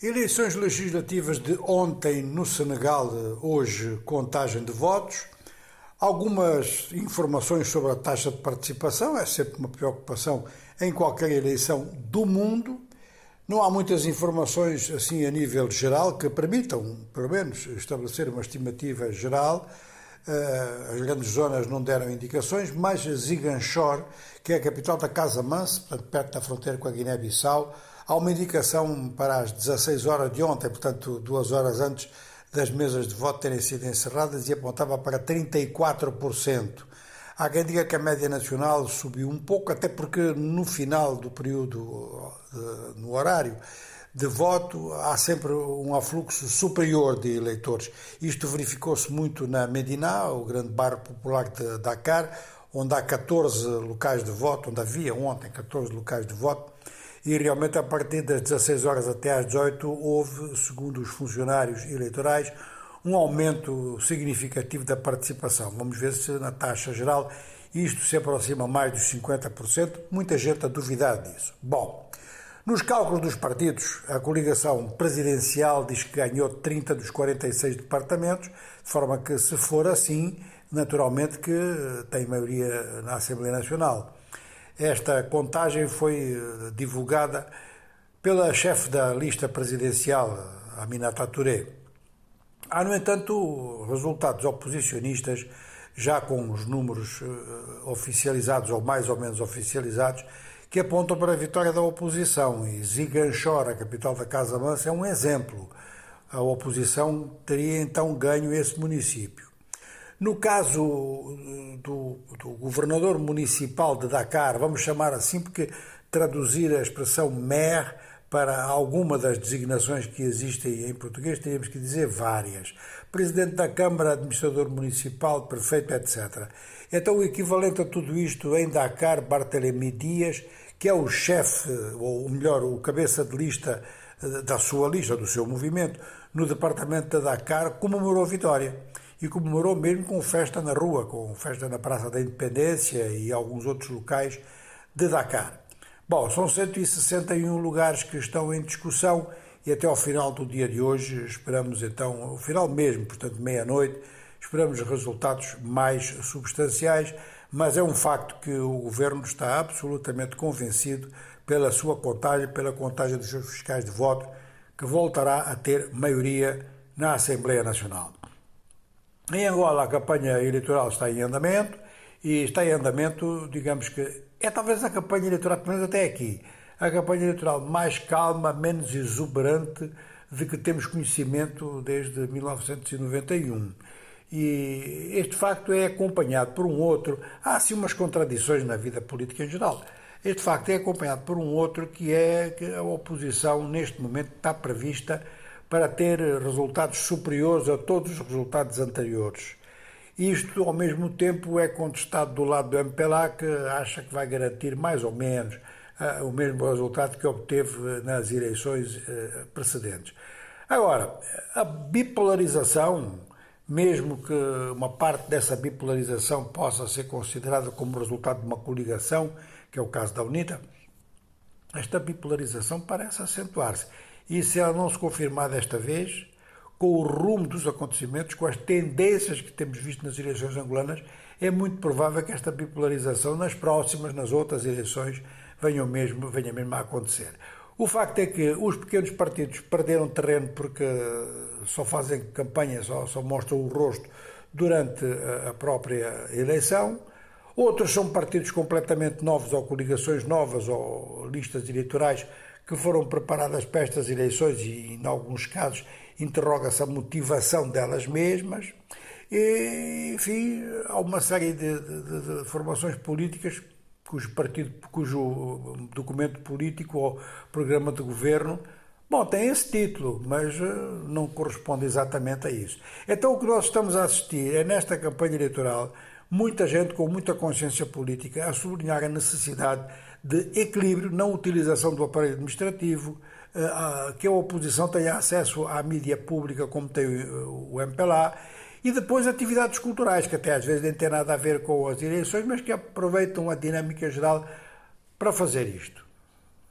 Eleições legislativas de ontem no Senegal, hoje contagem de votos. Algumas informações sobre a taxa de participação, é sempre uma preocupação em qualquer eleição do mundo. Não há muitas informações assim a nível geral que permitam, pelo menos, estabelecer uma estimativa geral. Eh, as grandes zonas não deram indicações, mas Ziganchor, que é a capital da Casa Mansa, perto da fronteira com a Guiné-Bissau, Há uma indicação para as 16 horas de ontem, portanto, duas horas antes das mesas de voto terem sido encerradas, e apontava para 34%. Há quem diga que a média nacional subiu um pouco, até porque no final do período, no horário de voto, há sempre um afluxo superior de eleitores. Isto verificou-se muito na Medina, o grande bairro popular de Dakar, onde há 14 locais de voto, onde havia ontem 14 locais de voto, e realmente a partir das 16 horas até às 18 houve, segundo os funcionários eleitorais, um aumento significativo da participação. Vamos ver se na taxa geral isto se aproxima mais dos 50%, muita gente a duvidar disso. Bom, nos cálculos dos partidos, a coligação presidencial diz que ganhou 30 dos 46 departamentos, de forma que, se for assim, naturalmente que tem maioria na Assembleia Nacional. Esta contagem foi eh, divulgada pela chefe da lista presidencial, Aminata Touré. Há, no entanto, resultados oposicionistas, já com os números eh, oficializados ou mais ou menos oficializados, que apontam para a vitória da oposição. E Ziganchor, a capital da Casa Mansa, é um exemplo. A oposição teria então ganho esse município. No caso uh, do, do, governador municipal de Dakar, vamos chamar assim porque traduzir a expressão maire para alguma das designações que existem em português, teríamos que dizer várias. Presidente da Câmara, administrador municipal, prefeito, etc. Então, o equivalente a tudo isto em Dakar, Bartolomé Dias, que é o chefe, ou melhor, o cabeça de lista uh, da sua lista, do seu movimento, no departamento de Dakar, comemorou a vitória e comemorou mesmo com festa na rua, com festa na Praça da Independência e alguns outros locais de Dakar. Bom, são 161 lugares que estão em discussão e até ao final do dia de hoje esperamos então, ao final mesmo, portanto meia-noite, esperamos resultados mais substanciais, mas é um facto que o Governo está absolutamente convencido pela sua contagem, pela contagem dos seus fiscais de voto, que voltará a ter maioria na Assembleia Nacional. Em Angola, a campanha eleitoral está em andamento e está em andamento, digamos que é talvez a campanha eleitoral, pelo menos até aqui, a campanha eleitoral mais calma, menos exuberante de que temos conhecimento desde 1991. E este facto é acompanhado por um outro. Há sim umas contradições na vida política em geral. Este facto é acompanhado por um outro que é que a oposição, neste momento, está prevista para ter resultados superiores a todos os resultados anteriores. Isto, ao mesmo tempo, é contestado do lado do MPLA, que acha que vai garantir mais ou menos uh, o mesmo resultado que obteve nas eleições uh, precedentes. Agora, a bipolarização, mesmo que uma parte dessa bipolarização possa ser considerada como resultado de uma coligação, que é o caso da UNITA, esta bipolarização parece acentuar-se. E se ela não se confirmar desta vez, com o rumo dos acontecimentos, com as tendências que temos visto nas eleições angolanas, é muito provável que esta bipolarização nas próximas, nas outras eleições, venha mesmo, venha mesmo a acontecer. O facto é que os pequenos partidos perderam terreno porque só fazem campanha, só, só mostram o rosto durante a própria eleição. Outros são partidos completamente novos ou coligações novas ou listas eleitorais que foram preparadas para estas eleições e, em alguns casos, interroga-se a motivação delas mesmas. E, enfim, há uma série de, de, de formações políticas cujo partido, cujo documento político ou programa de governo Bom, tem esse título, mas eh, não corresponde exatamente a isso. Então, o que nós estamos a assistir é, nesta campanha eleitoral, muita gente com muita consciência política a sublinhar a necessidade de equilíbrio na utilização do aparelho administrativo, eh, que a oposição tenha acesso à mídia pública como tem o MPLA, e depois atividades culturais, que até às vezes nem têm nada a ver com as eleições, mas que aproveitam a dinâmica geral para fazer isto.